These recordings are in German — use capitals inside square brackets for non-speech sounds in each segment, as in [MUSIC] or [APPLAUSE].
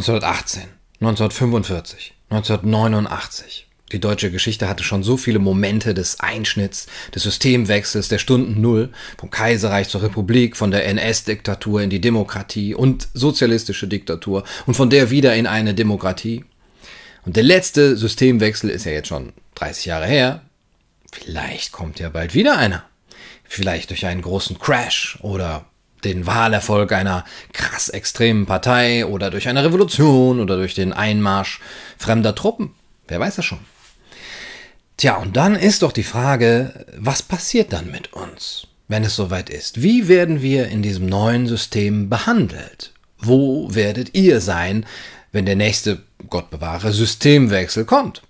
1918, 1945, 1989. Die deutsche Geschichte hatte schon so viele Momente des Einschnitts, des Systemwechsels, der Stunden Null, vom Kaiserreich zur Republik, von der NS-Diktatur in die Demokratie und sozialistische Diktatur und von der wieder in eine Demokratie. Und der letzte Systemwechsel ist ja jetzt schon 30 Jahre her. Vielleicht kommt ja bald wieder einer. Vielleicht durch einen großen Crash oder den Wahlerfolg einer krass extremen Partei oder durch eine Revolution oder durch den Einmarsch fremder Truppen. Wer weiß das schon. Tja, und dann ist doch die Frage, was passiert dann mit uns, wenn es soweit ist? Wie werden wir in diesem neuen System behandelt? Wo werdet ihr sein, wenn der nächste, Gott bewahre, Systemwechsel kommt?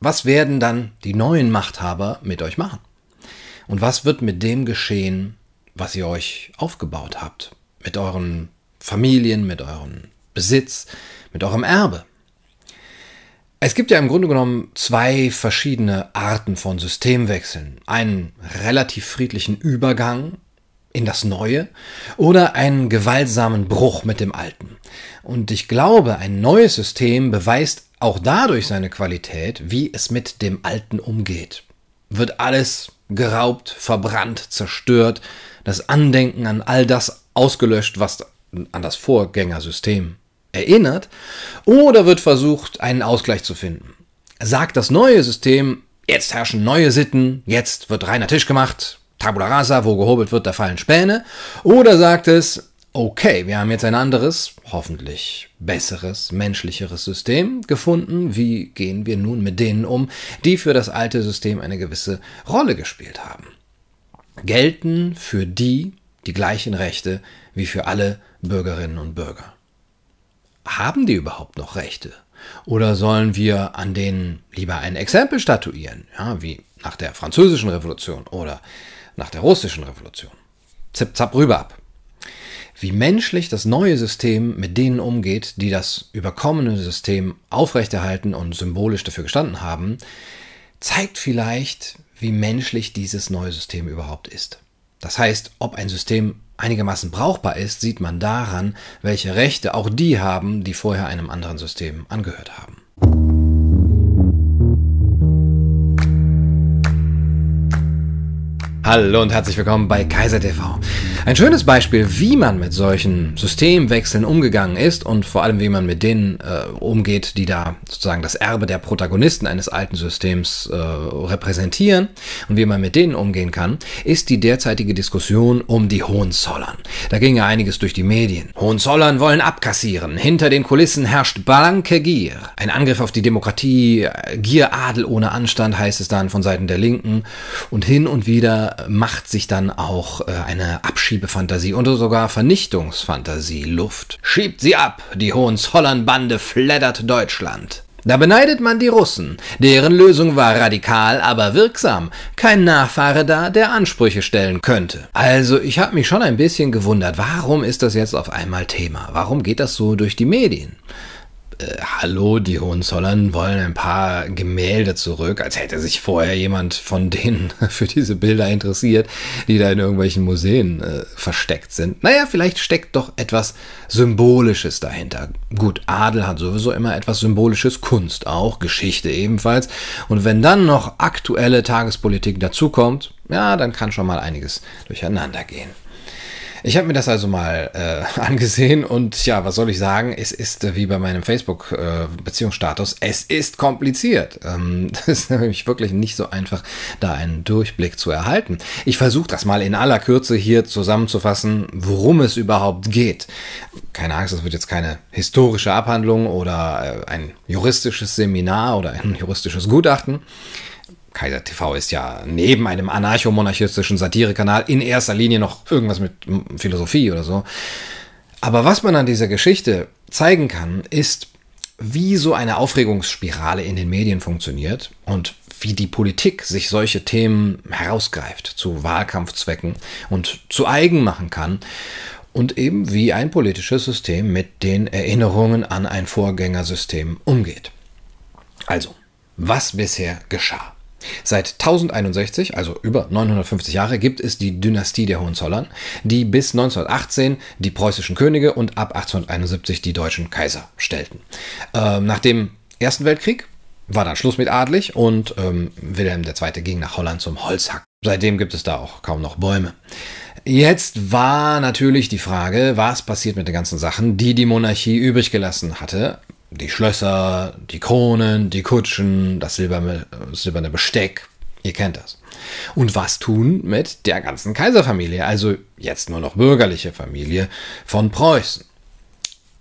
Was werden dann die neuen Machthaber mit euch machen? Und was wird mit dem geschehen, was ihr euch aufgebaut habt? Mit euren Familien, mit eurem Besitz, mit eurem Erbe? Es gibt ja im Grunde genommen zwei verschiedene Arten von Systemwechseln. Einen relativ friedlichen Übergang in das Neue oder einen gewaltsamen Bruch mit dem Alten. Und ich glaube, ein neues System beweist auch dadurch seine Qualität, wie es mit dem Alten umgeht. Wird alles geraubt, verbrannt, zerstört, das Andenken an all das ausgelöscht, was an das Vorgängersystem erinnert, oder wird versucht, einen Ausgleich zu finden. Sagt das neue System, jetzt herrschen neue Sitten, jetzt wird reiner Tisch gemacht, Tabula rasa, wo gehobelt wird, da fallen Späne, oder sagt es, okay, wir haben jetzt ein anderes, hoffentlich besseres, menschlicheres System gefunden, wie gehen wir nun mit denen um, die für das alte System eine gewisse Rolle gespielt haben. Gelten für die die gleichen Rechte wie für alle Bürgerinnen und Bürger haben die überhaupt noch Rechte? Oder sollen wir an denen lieber ein Exempel statuieren, ja, wie nach der französischen Revolution oder nach der russischen Revolution? Zip, zap, rüber ab. Wie menschlich das neue System mit denen umgeht, die das überkommene System aufrechterhalten und symbolisch dafür gestanden haben, zeigt vielleicht, wie menschlich dieses neue System überhaupt ist. Das heißt, ob ein System einigermaßen brauchbar ist, sieht man daran, welche Rechte auch die haben, die vorher einem anderen System angehört haben. Hallo und herzlich willkommen bei Kaiser TV. Ein schönes Beispiel, wie man mit solchen Systemwechseln umgegangen ist und vor allem, wie man mit denen äh, umgeht, die da sozusagen das Erbe der Protagonisten eines alten Systems äh, repräsentieren und wie man mit denen umgehen kann, ist die derzeitige Diskussion um die Hohenzollern. Da ging ja einiges durch die Medien. Hohenzollern wollen abkassieren. Hinter den Kulissen herrscht blanke Gier. Ein Angriff auf die Demokratie, Gier, Adel ohne Anstand heißt es dann von Seiten der Linken. Und hin und wieder macht sich dann auch äh, eine Abschied Abschiebefantasie und sogar Vernichtungsfantasie Luft. Schiebt sie ab, die Hohenzollern-Bande fleddert Deutschland. Da beneidet man die Russen. Deren Lösung war radikal, aber wirksam. Kein Nachfahre da, der Ansprüche stellen könnte. Also, ich habe mich schon ein bisschen gewundert, warum ist das jetzt auf einmal Thema? Warum geht das so durch die Medien? Äh, hallo, die Hohenzollern wollen ein paar Gemälde zurück, als hätte sich vorher jemand von denen [LAUGHS] für diese Bilder interessiert, die da in irgendwelchen Museen äh, versteckt sind. Naja, vielleicht steckt doch etwas Symbolisches dahinter. Gut, Adel hat sowieso immer etwas Symbolisches, Kunst auch, Geschichte ebenfalls. Und wenn dann noch aktuelle Tagespolitik dazukommt, ja, dann kann schon mal einiges durcheinander gehen. Ich habe mir das also mal äh, [LAUGHS] angesehen und ja, was soll ich sagen? Es ist äh, wie bei meinem Facebook-Beziehungsstatus, äh, es ist kompliziert. Ähm, [LAUGHS] das ist nämlich wirklich nicht so einfach, da einen Durchblick zu erhalten. Ich versuche das mal in aller Kürze hier zusammenzufassen, worum es überhaupt geht. Keine Angst, es wird jetzt keine historische Abhandlung oder äh, ein juristisches Seminar oder ein juristisches Gutachten. Kaiser TV ist ja neben einem anarchomonarchistischen Satirekanal in erster Linie noch irgendwas mit Philosophie oder so. Aber was man an dieser Geschichte zeigen kann, ist, wie so eine Aufregungsspirale in den Medien funktioniert und wie die Politik sich solche Themen herausgreift zu Wahlkampfzwecken und zu eigen machen kann und eben wie ein politisches System mit den Erinnerungen an ein Vorgängersystem umgeht. Also, was bisher geschah. Seit 1061, also über 950 Jahre, gibt es die Dynastie der Hohenzollern, die bis 1918 die preußischen Könige und ab 1871 die deutschen Kaiser stellten. Ähm, nach dem Ersten Weltkrieg war dann Schluss mit adlig und ähm, Wilhelm II. ging nach Holland zum Holzhack. Seitdem gibt es da auch kaum noch Bäume. Jetzt war natürlich die Frage, was passiert mit den ganzen Sachen, die die Monarchie übrig gelassen hatte. Die Schlösser, die Kronen, die Kutschen, das silberne, silberne Besteck, ihr kennt das. Und was tun mit der ganzen Kaiserfamilie, also jetzt nur noch bürgerliche Familie von Preußen?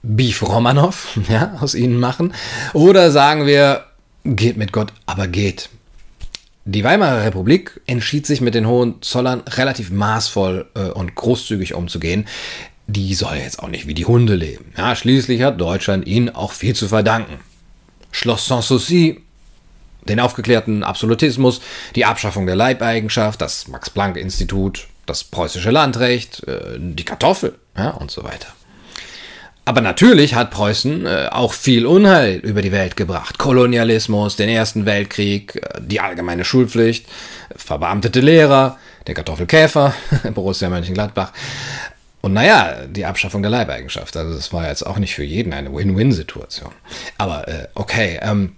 Beef Romanov [LAUGHS] ja, aus ihnen machen? Oder sagen wir, geht mit Gott, aber geht. Die Weimarer Republik entschied sich mit den Hohenzollern relativ maßvoll äh, und großzügig umzugehen. Die soll jetzt auch nicht wie die Hunde leben. Ja, schließlich hat Deutschland ihnen auch viel zu verdanken. Schloss Sanssouci, den aufgeklärten Absolutismus, die Abschaffung der Leibeigenschaft, das Max-Planck-Institut, das preußische Landrecht, äh, die Kartoffel ja, und so weiter. Aber natürlich hat Preußen äh, auch viel Unheil über die Welt gebracht. Kolonialismus, den Ersten Weltkrieg, äh, die allgemeine Schulpflicht, verbeamtete Lehrer, der Kartoffelkäfer, [LAUGHS] Borussia Mönchengladbach. Und naja, die Abschaffung der Leibeigenschaft. Also das war jetzt auch nicht für jeden eine Win-Win-Situation. Aber äh, okay, ähm,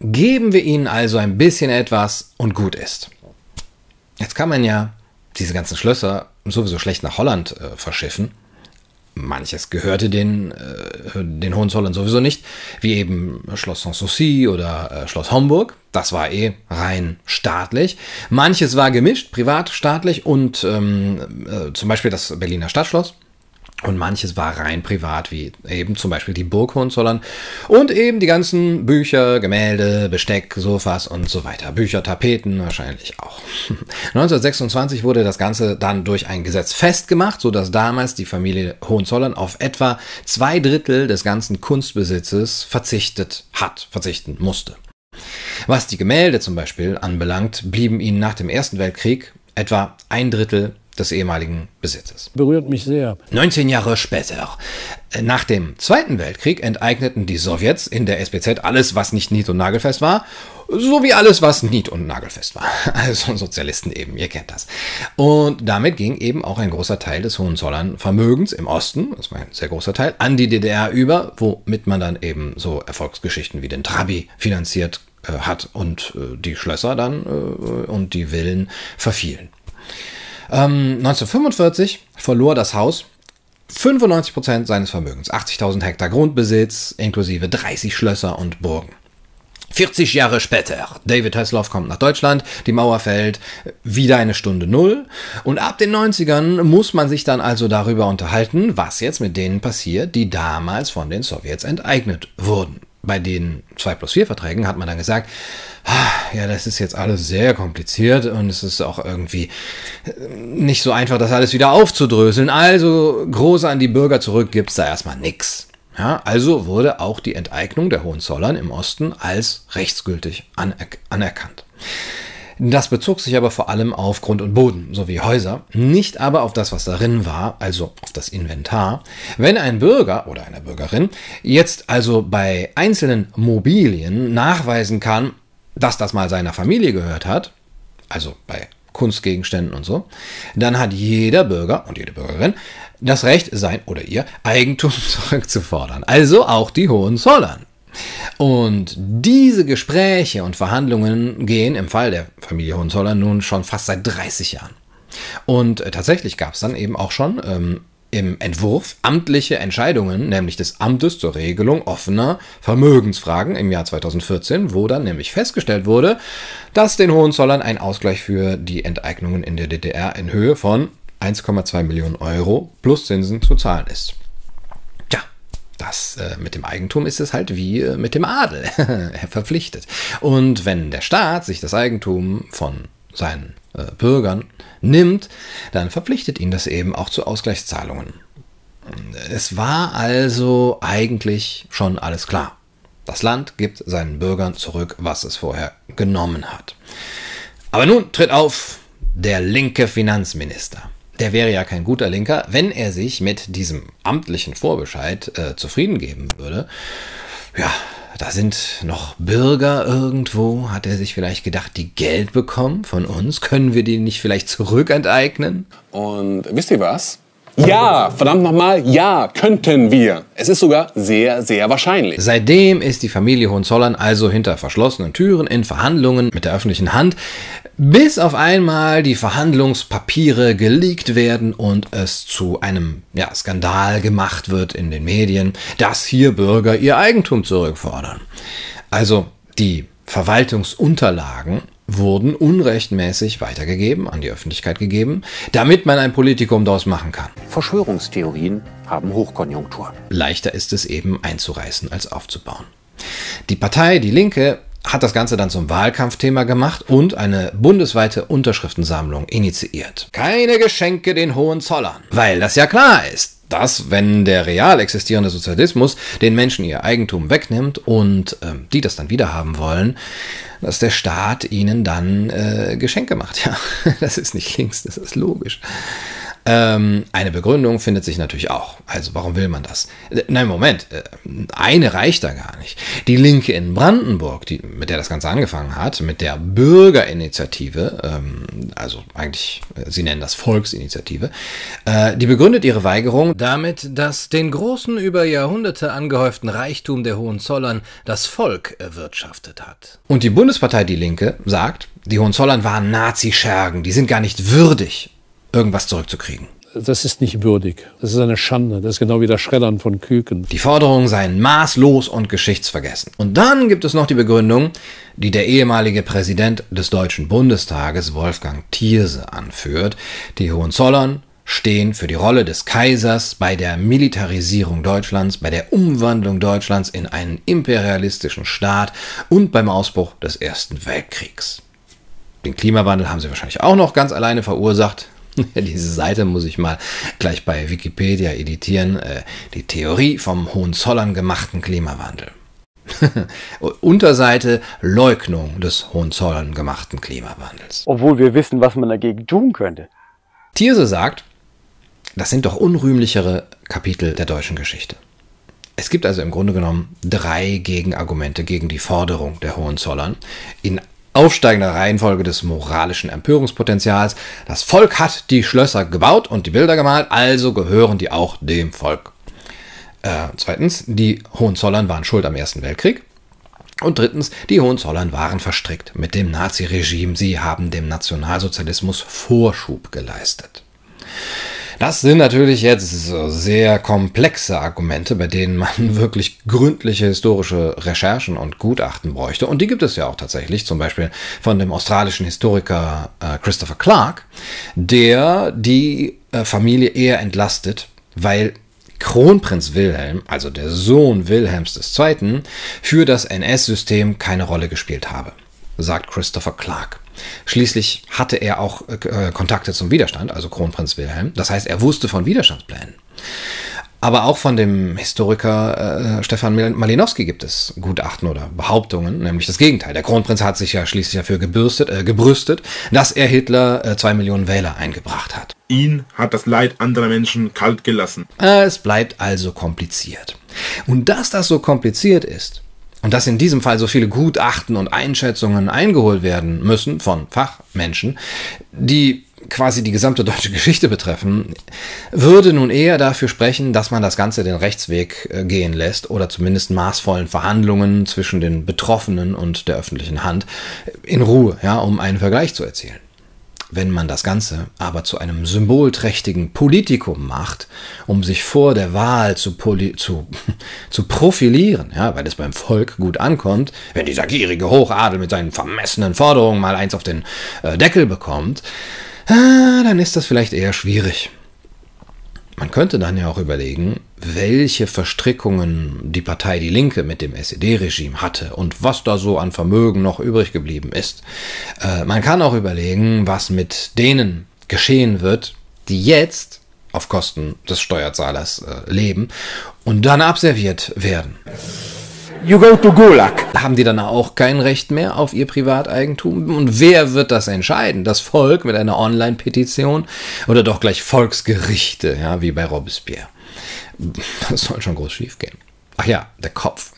geben wir ihnen also ein bisschen etwas und gut ist. Jetzt kann man ja diese ganzen Schlösser sowieso schlecht nach Holland äh, verschiffen manches gehörte den, äh, den Hohenzollern sowieso nicht, wie eben Schloss Sanssouci oder äh, Schloss Homburg. Das war eh rein staatlich. Manches war gemischt, privat, staatlich und ähm, äh, zum Beispiel das Berliner Stadtschloss. Und manches war rein privat, wie eben zum Beispiel die Burg Hohenzollern und eben die ganzen Bücher, Gemälde, Besteck, Sofas und so weiter. Bücher, Tapeten wahrscheinlich auch. [LAUGHS] 1926 wurde das Ganze dann durch ein Gesetz festgemacht, sodass damals die Familie Hohenzollern auf etwa zwei Drittel des ganzen Kunstbesitzes verzichtet hat, verzichten musste. Was die Gemälde zum Beispiel anbelangt, blieben ihnen nach dem Ersten Weltkrieg etwa ein Drittel des ehemaligen Besitzes. Berührt mich sehr. 19 Jahre später, nach dem Zweiten Weltkrieg, enteigneten die Sowjets in der SPZ alles, was nicht nied- und nagelfest war, sowie alles, was nied- und nagelfest war. [LAUGHS] Also Sozialisten eben, ihr kennt das. Und damit ging eben auch ein großer Teil des Hohenzollern-Vermögens im Osten, das war ein sehr großer Teil, an die DDR über, womit man dann eben so Erfolgsgeschichten wie den Trabi finanziert äh, hat und äh, die Schlösser dann äh, und die Villen verfielen. Ähm, 1945 verlor das Haus 95% seines Vermögens, 80.000 Hektar Grundbesitz, inklusive 30 Schlösser und Burgen. 40 Jahre später, David Hasselhoff kommt nach Deutschland, die Mauer fällt, wieder eine Stunde Null. Und ab den 90ern muss man sich dann also darüber unterhalten, was jetzt mit denen passiert, die damals von den Sowjets enteignet wurden bei den 2 plus 4 Verträgen hat man dann gesagt, ah, ja, das ist jetzt alles sehr kompliziert und es ist auch irgendwie äh, nicht so einfach, das alles wieder aufzudröseln. Also groß an die Bürger zurück gibt es da erstmal nichts. Ja, also wurde auch die Enteignung der Hohenzollern im Osten als rechtsgültig anerkannt. Das bezog sich aber vor allem auf Grund und Boden sowie Häuser, nicht aber auf das, was darin war, also auf das Inventar. Wenn ein Bürger oder eine Bürgerin jetzt also bei einzelnen Mobilien nachweisen kann, dass das mal seiner Familie gehört hat, also bei Kunstgegenständen und so, dann hat jeder Bürger und jede Bürgerin das Recht, sein oder ihr Eigentum [LAUGHS] zurückzufordern. Also auch die Hohenzollern. Und diese Gespräche und Verhandlungen gehen im Fall der Familie Hohenzollern nun schon fast seit 30 Jahren. Und äh, tatsächlich gab es dann eben auch schon ähm, im Entwurf amtliche Entscheidungen, nämlich des Amtes zur Regelung offener Vermögensfragen im Jahr 2014, wo dann nämlich festgestellt wurde, dass den Hohenzollern ein Ausgleich für die Enteignungen in der DDR in Höhe von 1,2 Millionen Euro plus Zinsen zu zahlen ist. Das äh, mit dem Eigentum ist es halt wie äh, mit dem Adel. er [LAUGHS] verpflichtet. Und wenn der Staat sich das Eigentum von seinen äh, Bürgern nimmt, dann verpflichtet ihn das eben auch zu Ausgleichszahlungen. Es war also eigentlich schon alles klar. Das Land gibt seinen Bürgern zurück, was es vorher genommen hat. Aber nun tritt auf der linke Finanzminister der wäre ja kein guter Linker, wenn er sich mit diesem amtlichen Vorbescheid äh, zufrieden geben würde. Ja, da sind noch Bürger irgendwo. Hat er sich vielleicht gedacht, die Geld bekommen von uns? Können wir die nicht vielleicht zurückenteignen? Und wisst ihr was? Ja, verdammt nochmal, ja, könnten wir. Es ist sogar sehr, sehr wahrscheinlich. Seitdem ist die Familie Hohenzollern also hinter verschlossenen Türen in Verhandlungen mit der öffentlichen Hand, bis auf einmal die Verhandlungspapiere geleakt werden und es zu einem ja, Skandal gemacht wird in den Medien, dass hier Bürger ihr Eigentum zurückfordern. Also die Verwaltungsunterlagen wurden unrechtmäßig weitergegeben, an die Öffentlichkeit gegeben, damit man ein Politikum daraus machen kann. Verschwörungstheorien haben Hochkonjunktur. Leichter ist es eben einzureißen als aufzubauen. Die Partei Die Linke hat das Ganze dann zum Wahlkampfthema gemacht und eine bundesweite Unterschriftensammlung initiiert. Keine Geschenke den Hohenzollern, weil das ja klar ist dass, wenn der real existierende Sozialismus den Menschen ihr Eigentum wegnimmt und äh, die das dann wieder haben wollen, dass der Staat ihnen dann äh, Geschenke macht. [LAUGHS] Ja, das ist nicht links, das ist logisch. Ähm, eine Begründung findet sich natürlich auch. Also warum will man das? Äh, nein, Moment, äh, eine reicht da gar nicht. Die Linke in Brandenburg, die, mit der das Ganze angefangen hat, mit der Bürgerinitiative, ähm, also eigentlich, äh, sie nennen das Volksinitiative, äh, die begründet ihre Weigerung damit, dass den großen über Jahrhunderte angehäuften Reichtum der Hohenzollern das Volk erwirtschaftet hat. Und die Bundespartei Die Linke sagt, die Hohenzollern waren Nazi-Schergen, die sind gar nicht würdig irgendwas zurückzukriegen. Das ist nicht würdig. Das ist eine Schande. Das ist genau wie das Schreddern von Küken. Die Forderungen seien maßlos und geschichtsvergessen. Und dann gibt es noch die Begründung, die der ehemalige Präsident des Deutschen Bundestages, Wolfgang Thierse, anführt. Die Hohenzollern stehen für die Rolle des Kaisers bei der Militarisierung Deutschlands, bei der Umwandlung Deutschlands in einen imperialistischen Staat und beim Ausbruch des Ersten Weltkriegs. Den Klimawandel haben sie wahrscheinlich auch noch ganz alleine verursacht. [LAUGHS] Diese Seite muss ich mal gleich bei Wikipedia editieren. Äh, die Theorie vom Hohenzollern gemachten Klimawandel. [LAUGHS] Unterseite Leugnung des Hohenzollern gemachten Klimawandels. Obwohl wir wissen, was man dagegen tun könnte. Thierse sagt, das sind doch unrühmlichere Kapitel der deutschen Geschichte. Es gibt also im Grunde genommen drei Gegenargumente gegen die Forderung der Hohenzollern in aufsteigender Reihenfolge des moralischen Empörungspotenzials. Das Volk hat die Schlösser gebaut und die Bilder gemalt, also gehören die auch dem Volk. Äh, zweitens, die Hohenzollern waren schuld am Ersten Weltkrieg. Und drittens, die Hohenzollern waren verstrickt mit dem Naziregime. Sie haben dem Nationalsozialismus Vorschub geleistet. Das sind natürlich jetzt sehr komplexe Argumente, bei denen man [LAUGHS] wirklich gründliche historische Recherchen und Gutachten bräuchte. Und die gibt es ja auch tatsächlich, zum Beispiel von dem australischen Historiker äh, Christopher Clark, der die äh, Familie eher entlastet, weil Kronprinz Wilhelm, also der Sohn Wilhelms II., für das NS-System keine Rolle gespielt habe, sagt Christopher Clark. Schließlich hatte er auch äh, Kontakte zum Widerstand, also Kronprinz Wilhelm. Das heißt, er wusste von Widerstandsplänen. Aber auch von dem Historiker äh, Stefan Malinowski gibt es Gutachten oder Behauptungen, nämlich das Gegenteil. Der Kronprinz hat sich ja schließlich dafür gebürstet, äh, gebrüstet, dass er Hitler äh, zwei Millionen Wähler eingebracht hat. Ihn hat das Leid anderer Menschen kalt gelassen. Äh, es bleibt also kompliziert. Und dass das so kompliziert ist, und dass in diesem Fall so viele Gutachten und Einschätzungen eingeholt werden müssen von Fachmenschen, die quasi die gesamte deutsche [LAUGHS] Geschichte betreffen, würde nun eher dafür sprechen, dass man das Ganze den Rechtsweg äh, gehen lässt oder zumindest maßvollen Verhandlungen zwischen den Betroffenen und der öffentlichen Hand in Ruhe, ja, um einen Vergleich zu erzielen. Wenn man das Ganze aber zu einem symbolträchtigen Politikum macht, um sich vor der Wahl zu, zu, [LAUGHS] zu profilieren, ja, weil es beim Volk gut ankommt, wenn dieser gierige Hochadel mit seinen vermessenen Forderungen mal eins auf den äh, Deckel bekommt, äh, dann ist das vielleicht eher schwierig. Man könnte dann ja auch überlegen, welche Verstrickungen die Partei Die Linke mit dem SED-Regime hatte und was da so an Vermögen noch übrig geblieben ist. Äh, man kann auch überlegen, was mit denen geschehen wird, die jetzt auf Kosten des Steuerzahlers äh, leben und dann abserviert werden you go to Gulag. Haben die dann auch kein Recht mehr auf ihr Privateigentum? Und wer wird das entscheiden? Das Volk mit einer Online-Petition oder doch gleich Volksgerichte, ja, wie bei Robespierre? Das soll schon groß schief gehen. Ach ja, der Kopf.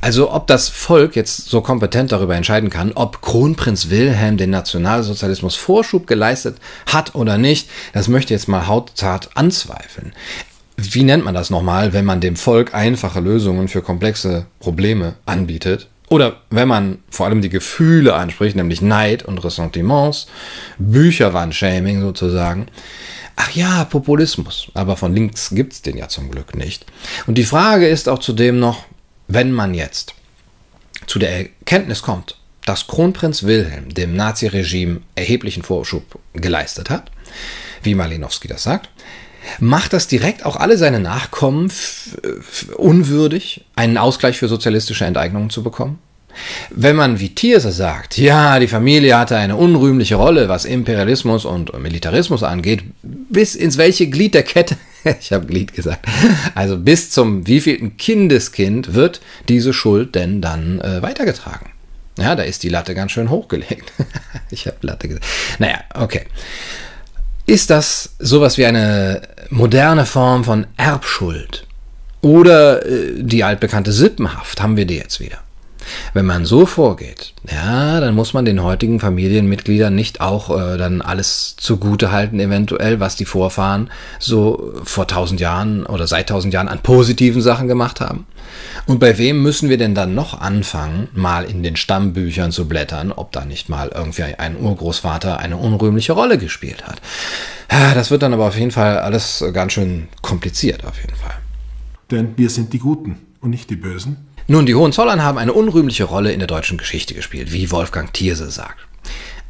Also ob das Volk jetzt so kompetent darüber entscheiden kann, ob Kronprinz Wilhelm den Nationalsozialismus Vorschub geleistet hat oder nicht, das möchte ich jetzt mal hautzart anzweifeln. Wie nennt man das nochmal, wenn man dem Volk einfache Lösungen für komplexe Probleme anbietet? Oder wenn man vor allem die Gefühle anspricht, nämlich Neid und Ressentiments, Bücherwandshaming sozusagen. Ach ja, Populismus. Aber von links gibt's den ja zum Glück nicht. Und die Frage ist auch zudem noch, wenn man jetzt zu der Erkenntnis kommt, dass Kronprinz Wilhelm dem Naziregime erheblichen Vorschub geleistet hat, wie Malinowski das sagt, macht das direkt auch alle seine Nachkommen unwürdig, einen Ausgleich für sozialistische Enteignungen zu bekommen? Wenn man wie Thierse sagt, ja, die Familie hatte eine unrühmliche Rolle, was Imperialismus und Militarismus angeht, bis ins welche Glied der Kette, [LAUGHS] ich habe Glied gesagt, also bis zum wievielten Kindeskind wird diese Schuld denn dann äh, weitergetragen? Ja, da ist die Latte ganz schön hochgelegt. [LAUGHS] ich habe Latte gesagt. Naja, okay. Ist das sowas wie eine moderne Form von Erbschuld? Oder äh, die altbekannte Sippenhaft? Haben wir die jetzt wieder? Wenn man so vorgeht, ja, dann muss man den heutigen Familienmitgliedern nicht auch äh, dann alles zugute halten, eventuell, was die Vorfahren so vor tausend Jahren oder seit tausend Jahren an positiven Sachen gemacht haben. Und bei wem müssen wir denn dann noch anfangen, mal in den Stammbüchern zu blättern, ob da nicht mal irgendwie ein Urgroßvater eine unrühmliche Rolle gespielt hat? Das wird dann aber auf jeden Fall alles ganz schön kompliziert, auf jeden Fall. Denn wir sind die Guten und nicht die Bösen. Nun, die Hohenzollern haben eine unrühmliche Rolle in der deutschen Geschichte gespielt, wie Wolfgang Thierse sagt.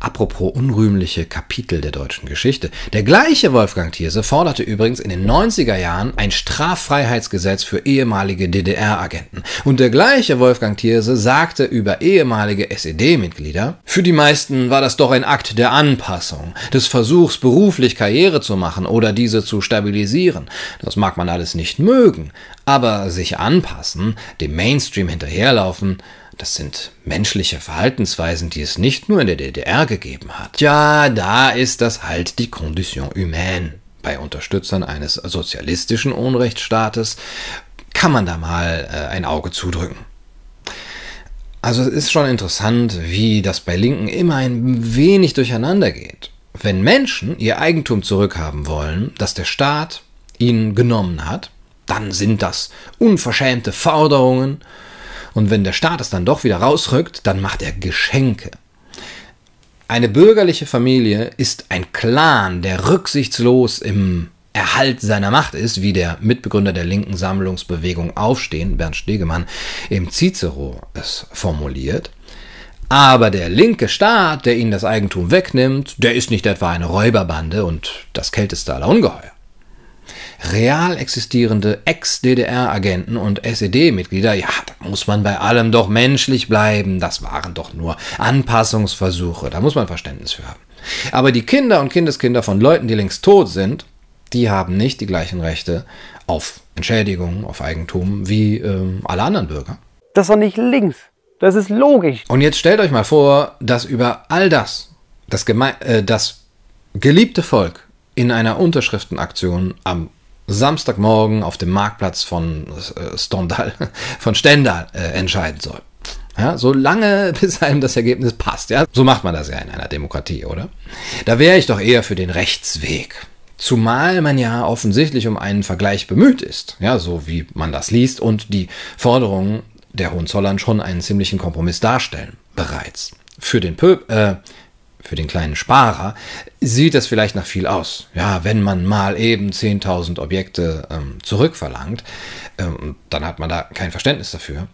Apropos unrühmliche Kapitel der deutschen Geschichte. Der gleiche Wolfgang Thierse forderte übrigens in den 90er Jahren ein Straffreiheitsgesetz für ehemalige DDR-Agenten. Und der gleiche Wolfgang Thierse sagte über ehemalige SED-Mitglieder, für die meisten war das doch ein Akt der Anpassung, des Versuchs, beruflich Karriere zu machen oder diese zu stabilisieren. Das mag man alles nicht mögen, aber sich anpassen, dem Mainstream hinterherlaufen, das sind menschliche Verhaltensweisen, die es nicht nur in der DDR gegeben hat. Ja, da ist das halt die Condition humaine. Bei Unterstützern eines sozialistischen Unrechtsstaates kann man da mal äh, ein Auge zudrücken. Also es ist schon interessant, wie das bei Linken immer ein wenig durcheinander geht. Wenn Menschen ihr Eigentum zurückhaben wollen, das der Staat ihnen genommen hat, dann sind das unverschämte Forderungen und wenn der Staat es dann doch wieder rausrückt, dann macht er Geschenke. Eine bürgerliche Familie ist ein Clan, der rücksichtslos im Erhalt seiner Macht ist, wie der Mitbegründer der linken Sammlungsbewegung Aufstehen, Bernd Stegemann, im Cicero es formuliert. Aber der linke Staat, der ihnen das Eigentum wegnimmt, der ist nicht etwa eine Räuberbande und das kälteste aller Ungeheuer real existierende Ex-DDR-Agenten und SED-Mitglieder, ja, da muss man bei allem doch menschlich bleiben. Das waren doch nur Anpassungsversuche. Da muss man Verständnis für haben. Aber die Kinder und Kindeskinder von Leuten, die längst tot sind, die haben nicht die gleichen Rechte auf Entschädigung, auf Eigentum wie ähm, alle anderen Bürger. Das ist doch nicht links. Das ist logisch. Und jetzt stellt euch mal vor, dass über all das das, Geme äh, das geliebte Volk in einer Unterschriftenaktion am Samstagmorgen auf dem Marktplatz von äh, Stendal, [LAUGHS] von Stendal äh, entscheiden soll. Ja, so lange, [LAUGHS] bis einem das Ergebnis passt. Ja, so macht man das ja in einer Demokratie, oder? Da wäre ich doch eher für den Rechtsweg. Zumal man ja offensichtlich um einen Vergleich bemüht ist, ja, so wie man das liest und die Forderungen der Hohenzollern schon einen ziemlichen Kompromiss darstellen, bereits. Für den Pöb, äh, für den kleinen Sparer sieht das vielleicht nach viel aus. Ja, wenn man mal eben 10.000 Objekte ähm, zurückverlangt, ähm, dann hat man da kein Verständnis dafür.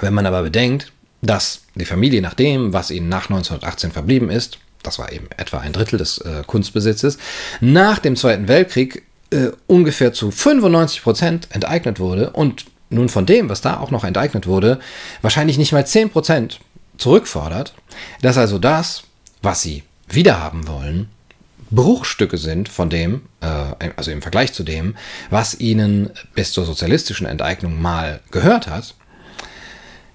Wenn man aber bedenkt, dass die Familie nach dem, was ihnen nach 1918 verblieben ist, das war eben etwa ein Drittel des äh, Kunstbesitzes, nach dem Zweiten Weltkrieg äh, ungefähr zu 95 Prozent enteignet wurde und nun von dem, was da auch noch enteignet wurde, wahrscheinlich nicht mal 10 Prozent zurückfordert, dass also das, was sie wiederhaben wollen, Bruchstücke sind von dem, äh, also im Vergleich zu dem, was ihnen bis zur sozialistischen Enteignung mal gehört hat,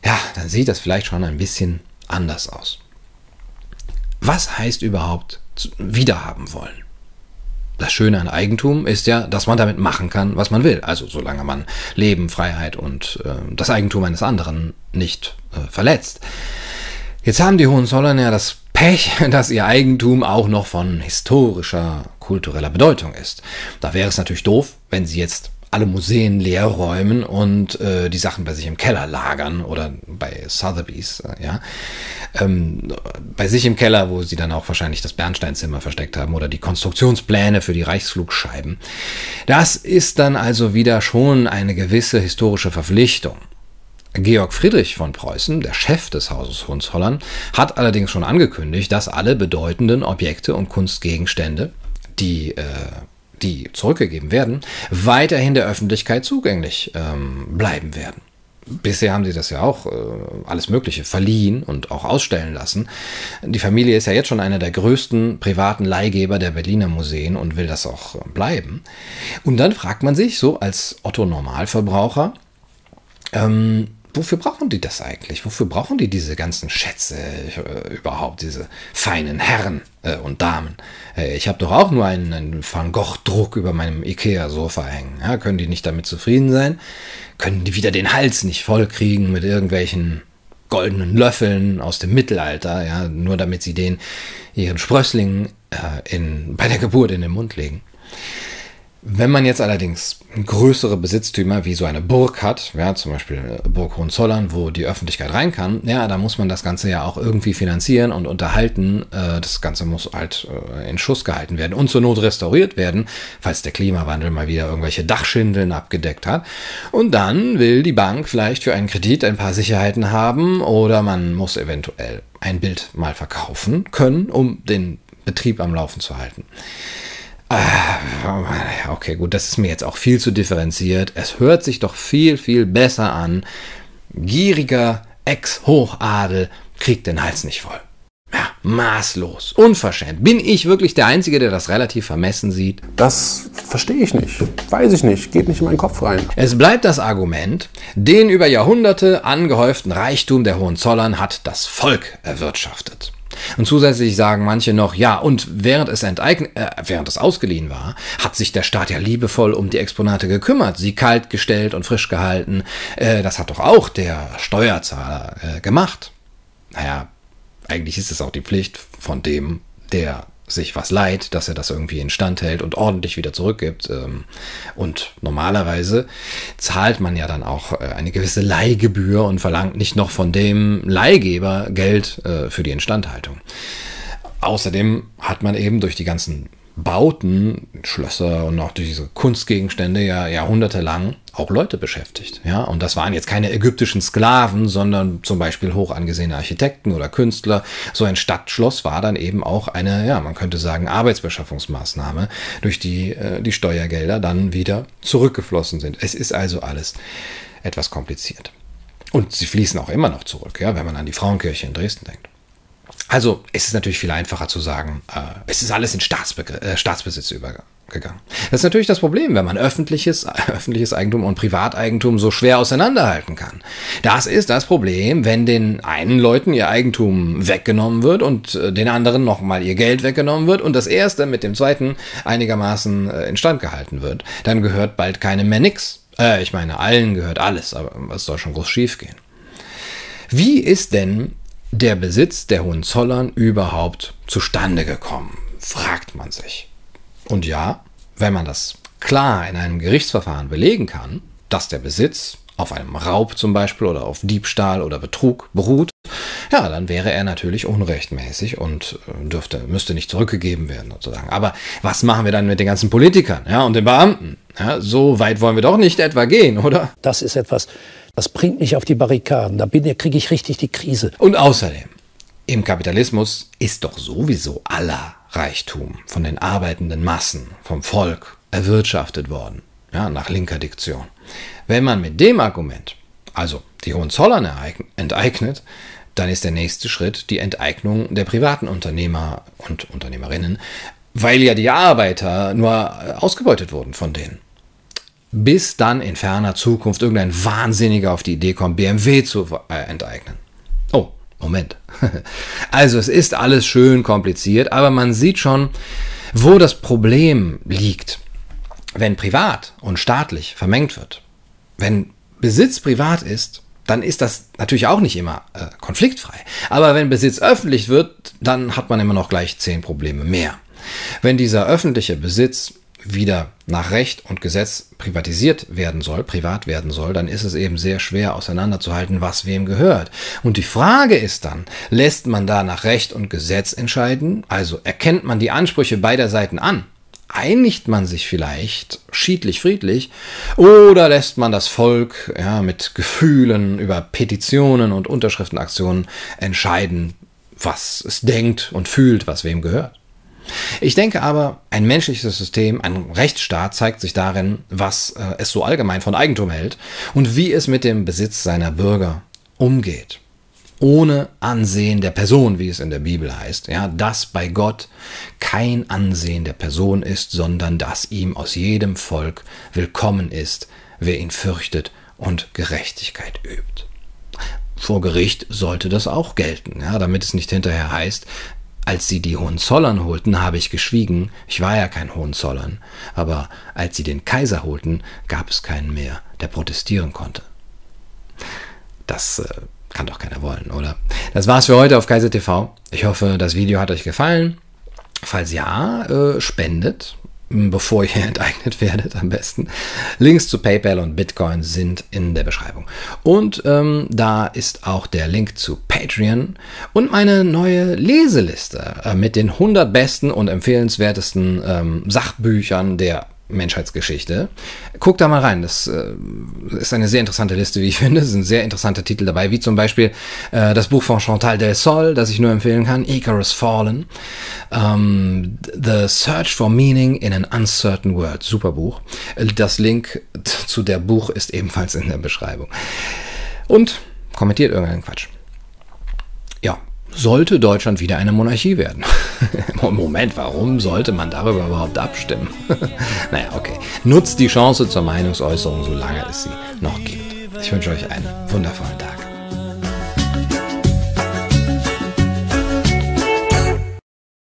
ja, dann sieht das vielleicht schon ein bisschen anders aus. Was heißt überhaupt wiederhaben wollen? Das Schöne an Eigentum ist ja, dass man damit machen kann, was man will. Also solange man Leben, Freiheit und äh, das Eigentum eines anderen nicht äh, verletzt. Jetzt haben die Hohenzollern ja das Pech, dass ihr Eigentum auch noch von historischer, kultureller Bedeutung ist. Da wäre es natürlich doof, wenn sie jetzt alle Museen leer räumen und äh, die Sachen bei sich im Keller lagern oder bei Sotheby's, äh, ja. Ähm, bei sich im Keller, wo sie dann auch wahrscheinlich das Bernsteinzimmer versteckt haben oder die Konstruktionspläne für die Reichsflugscheiben. Das ist dann also wieder schon eine gewisse historische Verpflichtung. Georg Friedrich von Preußen, der Chef des Hauses Hohenzollern, hat allerdings schon angekündigt, dass alle bedeutenden Objekte und Kunstgegenstände, die äh, die zurückgegeben werden, weiterhin der Öffentlichkeit zugänglich ähm, bleiben werden. Bisher haben sie das ja auch äh, alles Mögliche verliehen und auch ausstellen lassen. Die Familie ist ja jetzt schon einer der größten privaten Leihgeber der Berliner Museen und will das auch äh, bleiben. Und dann fragt man sich so als Otto Normalverbraucher, ähm, wofür brauchen die das eigentlich? Wofür brauchen die diese ganzen Schätze äh, überhaupt, diese feinen Herren äh, und Damen? Äh, ich habe doch auch nur einen, einen Van Gogh-Druck über meinem Ikea-Sofa hängen. Ja, können die nicht damit zufrieden sein? Können die wieder den Hals nicht vollkriegen mit irgendwelchen goldenen Löffeln aus dem Mittelalter, ja, nur damit sie den ihren Sprösslingen äh, in, bei der Geburt in den Mund legen? Wenn man jetzt allerdings größere Besitztümer wie so eine Burg hat, ja, zum Beispiel Burg Hohenzollern, wo die Öffentlichkeit rein kann, ja, da muss man das Ganze ja auch irgendwie finanzieren und unterhalten. Äh, das Ganze muss halt äh, in Schuss gehalten werden und zur Not restauriert werden, falls der Klimawandel mal wieder irgendwelche Dachschindeln abgedeckt hat. Und dann will die Bank vielleicht für einen Kredit ein paar Sicherheiten haben oder man muss eventuell ein Bild mal verkaufen können, um den Betrieb am Laufen zu halten. Ah, okay, gut, das ist mir jetzt auch viel zu differenziert. Es hört sich doch viel, viel besser an. Gieriger Ex-Hochadel kriegt den Hals nicht voll. Ja, maßlos, unverschämt. Bin ich wirklich der Einzige, der das relativ vermessen sieht? Das verstehe ich nicht. Weiß ich nicht. Geht nicht in meinen Kopf rein. Es bleibt das Argument, den über Jahrhunderte angehäuften Reichtum der Hohenzollern hat das Volk erwirtschaftet. Und zusätzlich sagen manche noch, ja, und während es, enteign äh, während es ausgeliehen war, hat sich der Staat ja liebevoll um die Exponate gekümmert, sie kalt gestellt und frisch gehalten. Äh, das hat doch auch der Steuerzahler äh, gemacht. Naja, eigentlich ist es auch die Pflicht von dem, der sich was leiht, dass er das irgendwie instand hält und ordentlich wieder zurückgibt. Ähm, und normalerweise zahlt man ja dann auch äh, eine gewisse Leihgebühr und verlangt nicht noch von dem Leihgeber Geld äh, für die Instandhaltung. Außerdem hat man eben durch die ganzen Bauten, Schlösser und auch diese Kunstgegenstände ja jahrhundertelang auch Leute beschäftigt. Ja, und das waren jetzt keine ägyptischen Sklaven, sondern zum Beispiel hoch angesehene Architekten oder Künstler. So ein Stadtschloss war dann eben auch eine, ja, man könnte sagen, Arbeitsbeschaffungsmaßnahme, durch die äh, die Steuergelder dann wieder zurückgeflossen sind. Es ist also alles etwas kompliziert. Und sie fließen auch immer noch zurück, ja, wenn man an die Frauenkirche in Dresden denkt. Also es ist natürlich viel einfacher zu sagen, äh, es ist alles in Staatsbegr äh, Staatsbesitz übergegangen. Das ist natürlich das Problem, wenn man öffentliches, [LAUGHS] öffentliches Eigentum und Privateigentum so schwer auseinanderhalten kann. Das ist das Problem, wenn den einen Leuten ihr Eigentum weggenommen wird und äh, den anderen nochmal ihr Geld weggenommen wird und das erste mit dem zweiten einigermaßen äh, instand gehalten wird. Dann gehört bald keinem mehr nix. Äh, ich meine, allen gehört alles, aber was soll schon groß schief gehen? Wie ist denn der Besitz der Hohenzollern überhaupt zustande gekommen, fragt man sich. Und ja, wenn man das klar in einem Gerichtsverfahren belegen kann, dass der Besitz auf einem Raub zum Beispiel oder auf Diebstahl oder Betrug beruht, ja, dann wäre er natürlich unrechtmäßig und äh, dürfte, müsste nicht zurückgegeben werden sozusagen. Aber was machen wir dann mit den ganzen Politikern ja, und den Beamten? Ja, so weit wollen wir doch nicht etwa gehen, oder? Das ist etwas, das bringt mich auf die Barrikaden. Da kriege ich richtig die Krise. Und außerdem, im Kapitalismus ist doch sowieso aller Reichtum von den arbeitenden Massen, vom Volk erwirtschaftet worden, ja, nach linker Diktion. Wenn man mit dem Argument, also die Hohenzollern enteignet, dann ist der nächste Schritt die Enteignung der privaten Unternehmer und Unternehmerinnen, weil ja die Arbeiter nur ausgebeutet wurden von denen bis dann in ferner Zukunft irgendein Wahnsinniger auf die Idee kommt, BMW zu äh, enteignen. Oh, Moment. [LAUGHS] also es ist alles schön kompliziert, aber man sieht schon, Wo das Problem liegt, wenn privat und staatlich vermengt wird, wenn Besitz privat ist, dann ist das natürlich auch nicht immer äh, konfliktfrei. Aber wenn Besitz öffentlich wird, dann hat man immer noch gleich zehn Probleme mehr. Wenn dieser öffentliche Besitz wieder nach Recht und Gesetz privatisiert werden soll, privat werden soll, dann ist es eben sehr schwer auseinanderzuhalten, was wem gehört. Und die Frage ist dann, lässt man da nach Recht und Gesetz entscheiden? Also erkennt man die Ansprüche beider Seiten an? Einigt man sich vielleicht schiedlich friedlich oder lässt man das Volk ja, mit Gefühlen über Petitionen und Unterschriftenaktionen entscheiden, was es denkt und fühlt, was wem gehört? Ich denke aber, ein menschliches System, ein Rechtsstaat zeigt sich darin, was äh, es so allgemein von Eigentum hält und wie es mit dem Besitz seiner Bürger umgeht. Ohne Ansehen der Person, wie es in der Bibel heißt, ja, dass bei Gott kein Ansehen der Person ist, sondern dass ihm aus jedem Volk willkommen ist, wer ihn fürchtet und Gerechtigkeit übt. Vor Gericht sollte das auch gelten, ja, damit es nicht hinterher heißt, als sie die Hohenzollern holten, habe ich geschwiegen, ich war ja kein Hohenzollern, aber als sie den Kaiser holten, gab es keinen mehr, der protestieren konnte. Das äh, kann doch keiner wollen, oder? Das war's für heute auf Kaiser TV. Ich hoffe, das Video hat euch gefallen. Falls ja, äh, spendet bevor ihr [LAUGHS] enteignet werdet am besten. Links zu PayPal und Bitcoin sind in der Beschreibung. Und ähm, da ist auch der Link zu Patreon und meine neue Leseliste äh, mit den 100 besten und empfehlenswertesten ähm, Sachbüchern der Menschheitsgeschichte. Guck da mal rein. Das äh, ist eine sehr interessante Liste, wie ich [LAUGHS] finde. Es sind sehr interessante Titel dabei, wie zum Beispiel äh, das Buch von Chantal Del Sol, das ich nur empfehlen kann, Icarus Fallen. Ähm, The Search for Meaning in an Uncertain World. Super Buch. Das Link zu der Buch ist ebenfalls in der Beschreibung. Und kommentiert irgendeinen Quatsch. Sollte Deutschland wieder eine Monarchie werden. [LAUGHS] Moment, warum sollte man darüber überhaupt abstimmen? [LAUGHS] naja, okay. Nutzt die Chance zur Meinungsäußerung, solange es sie noch gibt. Ich wünsche euch einen wundervollen Tag.